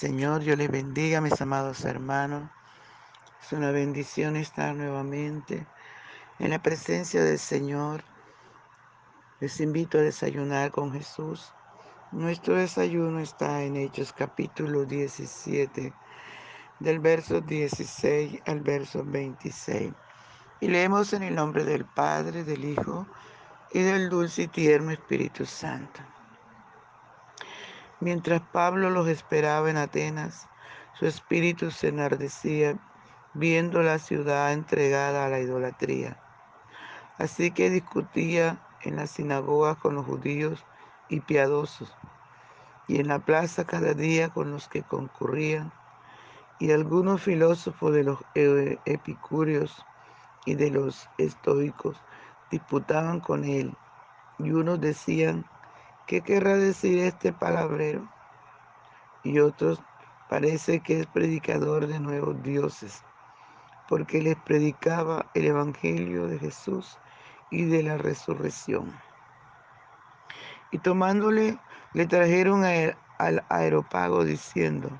Señor, yo les bendiga, mis amados hermanos. Es una bendición estar nuevamente en la presencia del Señor. Les invito a desayunar con Jesús. Nuestro desayuno está en Hechos capítulo 17, del verso 16 al verso 26. Y leemos en el nombre del Padre, del Hijo y del dulce y tierno Espíritu Santo. Mientras Pablo los esperaba en Atenas, su espíritu se enardecía viendo la ciudad entregada a la idolatría. Así que discutía en las sinagogas con los judíos y piadosos, y en la plaza cada día con los que concurrían, y algunos filósofos de los epicúreos y de los estoicos disputaban con él, y unos decían, ¿Qué querrá decir este palabrero? Y otros parece que es predicador de nuevos dioses, porque les predicaba el Evangelio de Jesús y de la resurrección. Y tomándole, le trajeron al aeropago diciendo,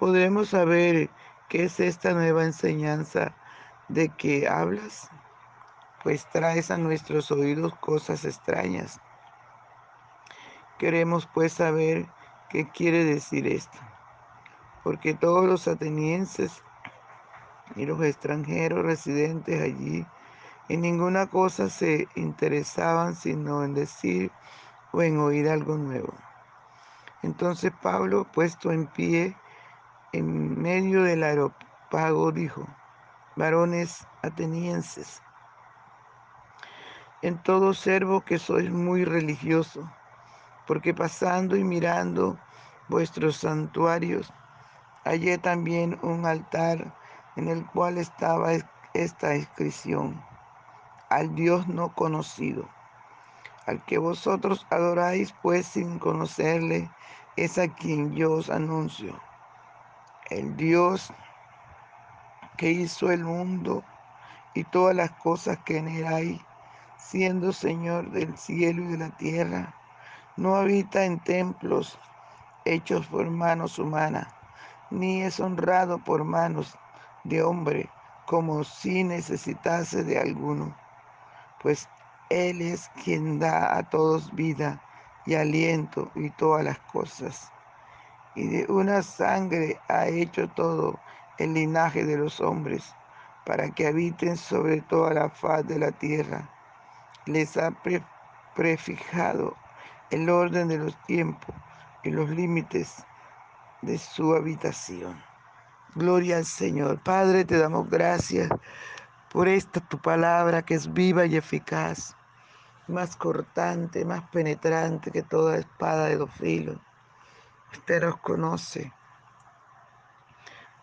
¿podemos saber qué es esta nueva enseñanza de que hablas? Pues traes a nuestros oídos cosas extrañas Queremos pues saber qué quiere decir esto, porque todos los atenienses y los extranjeros residentes allí en ninguna cosa se interesaban sino en decir o en oír algo nuevo. Entonces Pablo, puesto en pie en medio del aeropago, dijo, varones atenienses, en todo servo que sois muy religioso, porque pasando y mirando vuestros santuarios, hallé también un altar en el cual estaba esta inscripción, al Dios no conocido, al que vosotros adoráis pues sin conocerle, es a quien yo os anuncio, el Dios que hizo el mundo y todas las cosas que en él hay, siendo Señor del cielo y de la tierra, no habita en templos hechos por manos humanas, ni es honrado por manos de hombre, como si necesitase de alguno, pues Él es quien da a todos vida y aliento y todas las cosas. Y de una sangre ha hecho todo el linaje de los hombres, para que habiten sobre toda la faz de la tierra. Les ha prefijado el orden de los tiempos y los límites de su habitación. Gloria al Señor. Padre, te damos gracias por esta tu palabra que es viva y eficaz, más cortante, más penetrante que toda espada de dos filos. Usted nos conoce.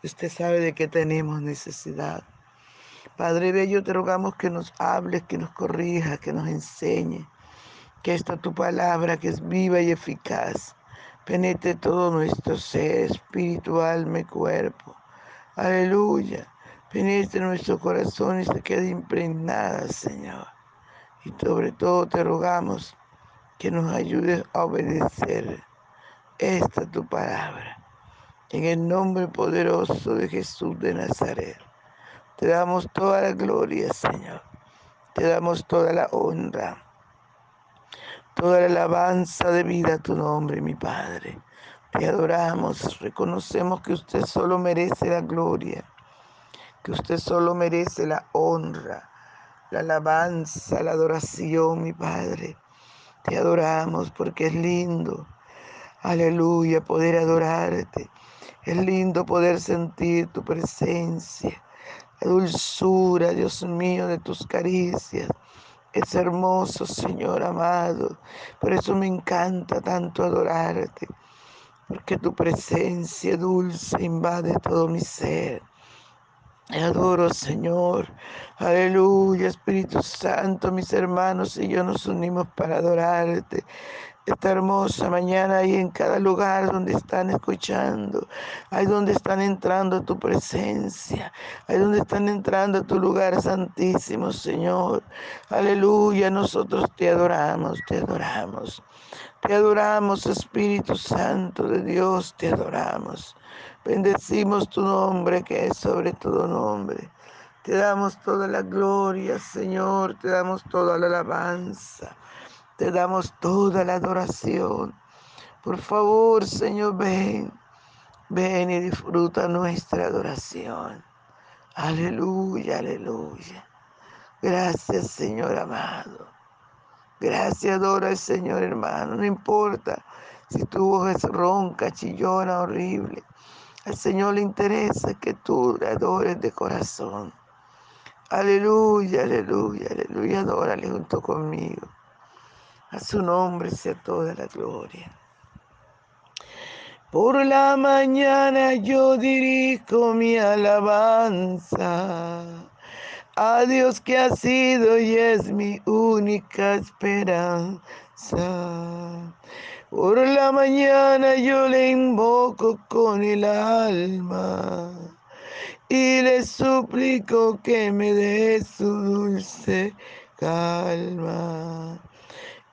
Usted sabe de qué tenemos necesidad. Padre Bello, te rogamos que nos hables, que nos corrijas, que nos enseñes que esta tu palabra que es viva y eficaz penetre todo nuestro ser, espiritual, mi cuerpo. Aleluya. Penetre nuestro corazón y se quede impregnada, Señor. Y sobre todo te rogamos que nos ayudes a obedecer esta tu palabra. En el nombre poderoso de Jesús de Nazaret. Te damos toda la gloria, Señor. Te damos toda la honra toda la alabanza de vida a tu nombre, mi Padre. Te adoramos, reconocemos que usted solo merece la gloria, que usted solo merece la honra, la alabanza, la adoración, mi Padre. Te adoramos porque es lindo, aleluya, poder adorarte. Es lindo poder sentir tu presencia, la dulzura, Dios mío, de tus caricias es hermoso, Señor amado. Por eso me encanta tanto adorarte. Porque tu presencia dulce invade todo mi ser. Te adoro, Señor. Aleluya, Espíritu Santo, mis hermanos y yo nos unimos para adorarte. Esta hermosa mañana y en cada lugar donde están escuchando, ahí donde están entrando a tu presencia, ahí donde están entrando a tu lugar santísimo, Señor. Aleluya, nosotros te adoramos, te adoramos. Te adoramos, Espíritu Santo de Dios, te adoramos. Bendecimos tu nombre que es sobre todo nombre. Te damos toda la gloria, Señor, te damos toda la alabanza. Te damos toda la adoración. Por favor, Señor, ven. Ven y disfruta nuestra adoración. Aleluya, aleluya. Gracias, Señor amado. Gracias, adora al Señor hermano. No importa si tu voz es ronca, chillona, horrible. Al Señor le interesa que tú le adores de corazón. Aleluya, aleluya, aleluya. Adórale junto conmigo. A su nombre sea toda la gloria. Por la mañana yo dirijo mi alabanza a Dios que ha sido y es mi única esperanza. Por la mañana yo le invoco con el alma y le suplico que me dé su dulce calma.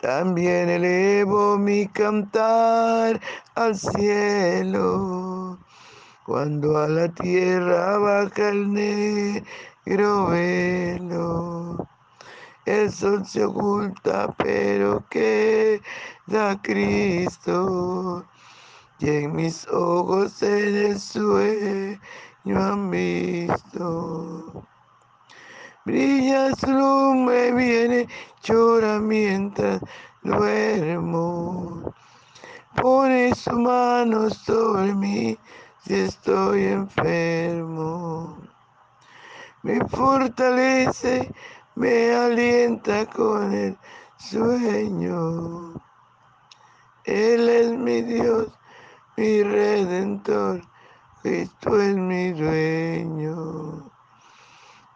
También elevo mi cantar al cielo, cuando a la tierra baja el negro velo. El sol se oculta, pero queda Cristo. Y en mis ojos en el sueño han visto. Brilla su lumbre, viene, llora mientras duermo. Pone su mano sobre mí si estoy enfermo. Me fortalece, me alienta con el sueño. Él es mi Dios, mi redentor, Cristo es mi dueño.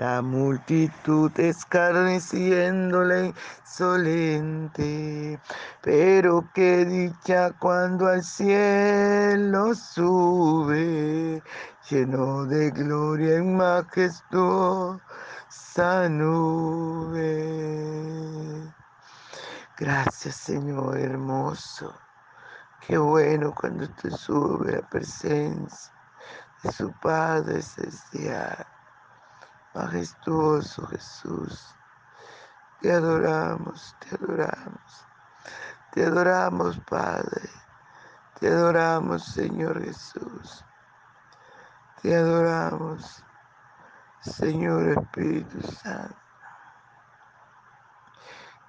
la multitud escarneciéndole insolente, pero qué dicha cuando al cielo sube, lleno de gloria y majestuosa nube. Gracias Señor hermoso. Qué bueno cuando te sube la presencia de su Padre celestial. Majestuoso Jesús, te adoramos, te adoramos, te adoramos Padre, te adoramos Señor Jesús, te adoramos Señor Espíritu Santo.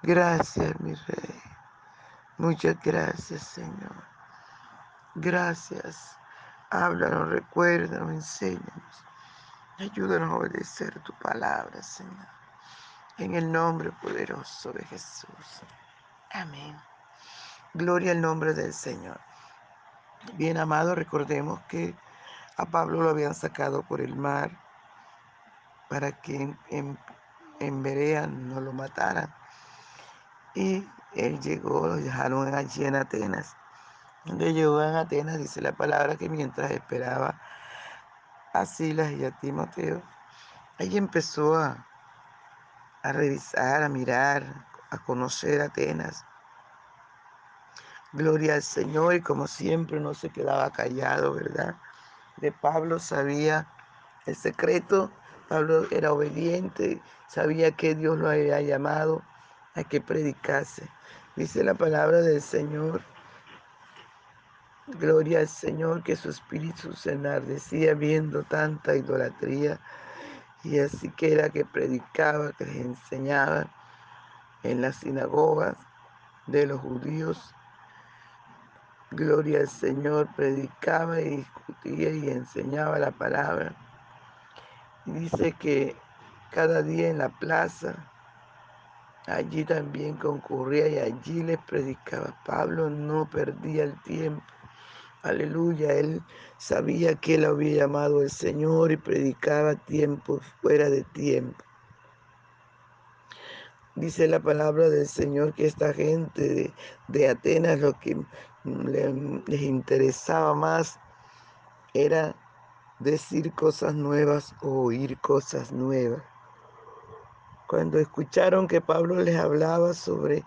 Gracias, mi Rey. Muchas gracias, Señor. Gracias. Háblanos, recuérdanos, enséñanos. Ayúdanos a obedecer tu palabra, Señor. En el nombre poderoso de Jesús. Amén. Gloria al nombre del Señor. Bien amado, recordemos que a Pablo lo habían sacado por el mar para que en, en, Berea no lo mataran. Y él llegó, lo dejaron allí en Atenas. Donde llegó en Atenas, dice la palabra que mientras esperaba a Silas y a Timoteo, ahí empezó a, a revisar, a mirar, a conocer Atenas. Gloria al Señor y como siempre no se quedaba callado, ¿verdad? De Pablo sabía el secreto, Pablo era obediente, sabía que Dios lo había llamado a que predicase. Dice la palabra del Señor, gloria al Señor, que su espíritu se enardecía viendo tanta idolatría y así que era que predicaba, que les enseñaba en las sinagogas de los judíos. Gloria al Señor, predicaba y discutía y enseñaba la palabra. Y dice que cada día en la plaza, allí también concurría y allí les predicaba. Pablo no perdía el tiempo. Aleluya, él sabía que él había llamado el Señor y predicaba tiempo fuera de tiempo. Dice la palabra del Señor que esta gente de, de Atenas lo que les interesaba más era decir cosas nuevas o oír cosas nuevas. Cuando escucharon que Pablo les hablaba sobre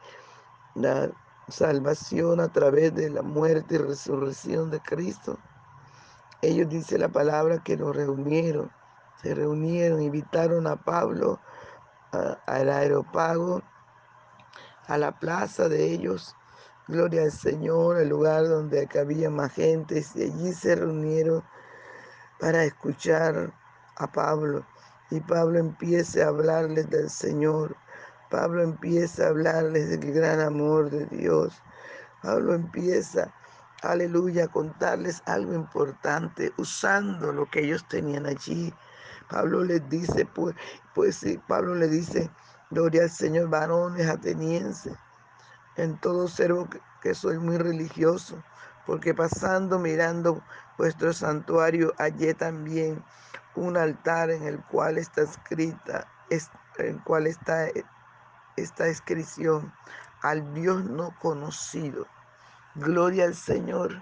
la salvación a través de la muerte y resurrección de Cristo. Ellos dice la palabra que lo reunieron, se reunieron, invitaron a Pablo al aeropago, a la plaza de ellos, gloria al Señor, el lugar donde había más gente, y allí se reunieron para escuchar a Pablo. Y Pablo empieza a hablarles del Señor, Pablo empieza a hablarles del gran amor de Dios. Pablo empieza, aleluya, a contarles algo importante usando lo que ellos tenían allí. Pablo les dice, pues, pues sí, Pablo le dice, gloria al Señor, varones atenienses, en todo servo que, que soy muy religioso, porque pasando mirando vuestro santuario hallé también un altar en el cual está escrita, en el cual está esta inscripción al Dios no conocido. Gloria al Señor.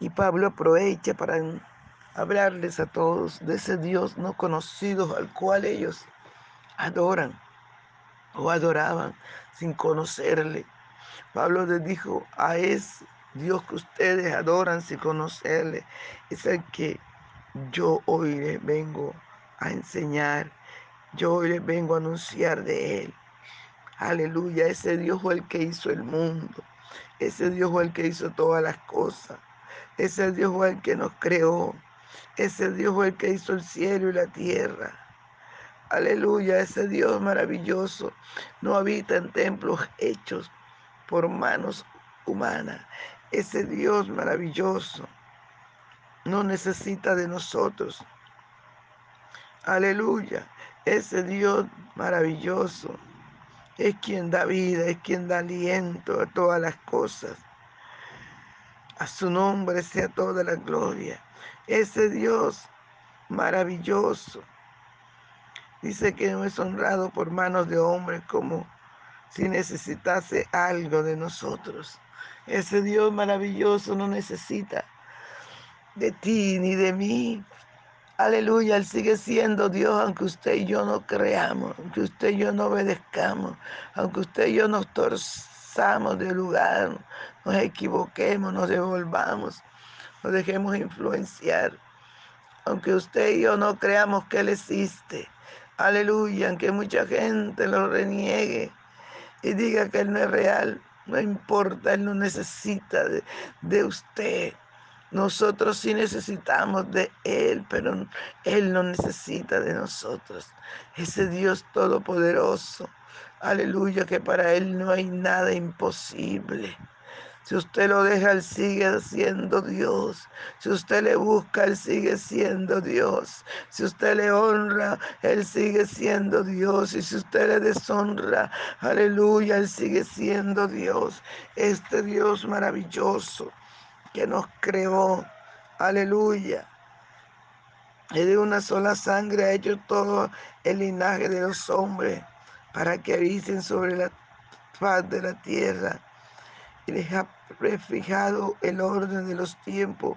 Y Pablo aprovecha para hablarles a todos de ese Dios no conocido al cual ellos adoran o adoraban sin conocerle. Pablo les dijo, a ese Dios que ustedes adoran sin conocerle, es el que yo hoy les vengo a enseñar, yo hoy les vengo a anunciar de él. Aleluya, ese Dios fue el que hizo el mundo. Ese Dios fue el que hizo todas las cosas. Ese Dios fue el que nos creó. Ese Dios fue el que hizo el cielo y la tierra. Aleluya, ese Dios maravilloso no habita en templos hechos por manos humanas. Ese Dios maravilloso no necesita de nosotros. Aleluya, ese Dios maravilloso es quien da vida, es quien da aliento a todas las cosas. A su nombre sea toda la gloria. Ese Dios maravilloso dice que no es honrado por manos de hombres como si necesitase algo de nosotros. Ese Dios maravilloso no necesita de ti ni de mí. Aleluya, Él sigue siendo Dios aunque usted y yo no creamos, aunque usted y yo no obedezcamos, aunque usted y yo nos torzamos de lugar, nos equivoquemos, nos devolvamos, nos dejemos influenciar. Aunque usted y yo no creamos que Él existe. Aleluya, aunque mucha gente lo reniegue y diga que Él no es real, no importa, Él no necesita de, de usted. Nosotros sí necesitamos de Él, pero Él no necesita de nosotros. Ese Dios todopoderoso, Aleluya, que para Él no hay nada imposible. Si usted lo deja, Él sigue siendo Dios. Si usted le busca, Él sigue siendo Dios. Si usted le honra, Él sigue siendo Dios. Y si usted le deshonra, aleluya, Él sigue siendo Dios. Este Dios maravilloso que nos creó, aleluya. Y de una sola sangre ha hecho todo el linaje de los hombres para que habiten sobre la faz de la tierra y les ha refijado el orden de los tiempos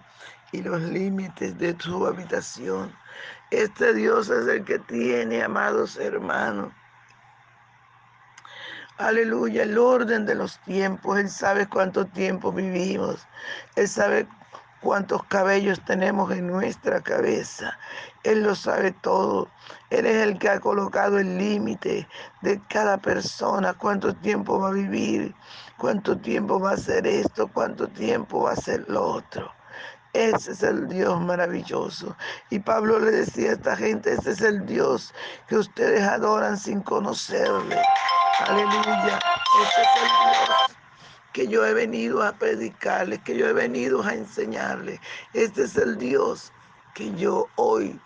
y los límites de su habitación. Este Dios es el que tiene, amados hermanos. Aleluya, el orden de los tiempos. Él sabe cuánto tiempo vivimos. Él sabe cuántos cabellos tenemos en nuestra cabeza. Él lo sabe todo. Él es el que ha colocado el límite de cada persona, cuánto tiempo va a vivir, cuánto tiempo va a hacer esto, cuánto tiempo va a hacer lo otro. Ese es el Dios maravilloso. Y Pablo le decía a esta gente, ese es el Dios que ustedes adoran sin conocerle. Aleluya. Ese es el Dios que yo he venido a predicarles, que yo he venido a enseñarles. Este es el Dios que yo hoy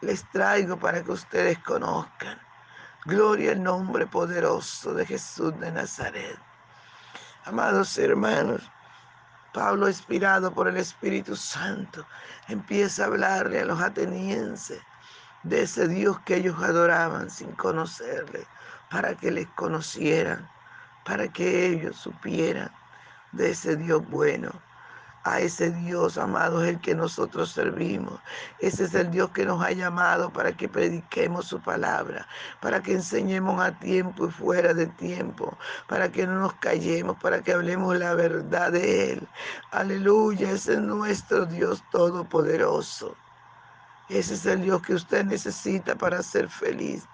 les traigo para que ustedes conozcan. Gloria al nombre poderoso de Jesús de Nazaret. Amados hermanos, Pablo, inspirado por el Espíritu Santo, empieza a hablarle a los atenienses de ese Dios que ellos adoraban sin conocerle, para que les conocieran para que ellos supieran de ese Dios bueno. A ese Dios, amado, es el que nosotros servimos. Ese es el Dios que nos ha llamado para que prediquemos su palabra, para que enseñemos a tiempo y fuera de tiempo, para que no nos callemos, para que hablemos la verdad de Él. Aleluya, ese es nuestro Dios todopoderoso. Ese es el Dios que usted necesita para ser feliz.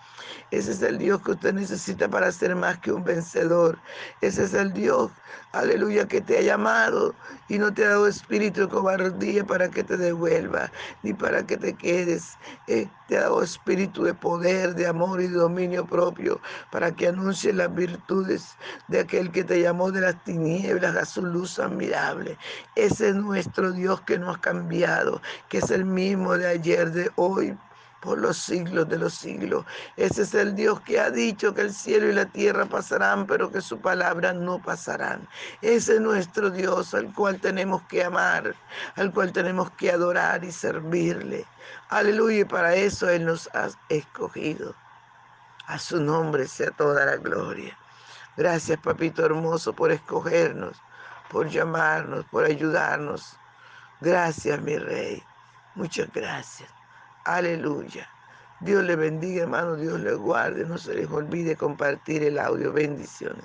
Ese es el Dios que usted necesita para ser más que un vencedor. Ese es el Dios, aleluya, que te ha llamado y no te ha dado espíritu de cobardía para que te devuelva, ni para que te quedes. Eh, te ha dado espíritu de poder, de amor y de dominio propio, para que anuncies las virtudes de aquel que te llamó de las tinieblas a su luz admirable. Ese es nuestro Dios que no ha cambiado, que es el mismo de ayer, de hoy, por los siglos de los siglos. Ese es el Dios que ha dicho que el cielo y la tierra pasarán, pero que su palabra no pasarán. Ese es nuestro Dios al cual tenemos que amar, al cual tenemos que adorar y servirle. Aleluya, y para eso Él nos ha escogido. A su nombre sea toda la gloria. Gracias, papito hermoso, por escogernos, por llamarnos, por ayudarnos. Gracias, mi rey. Muchas gracias. Aleluya. Dios le bendiga, hermano. Dios le guarde. No se les olvide compartir el audio. Bendiciones.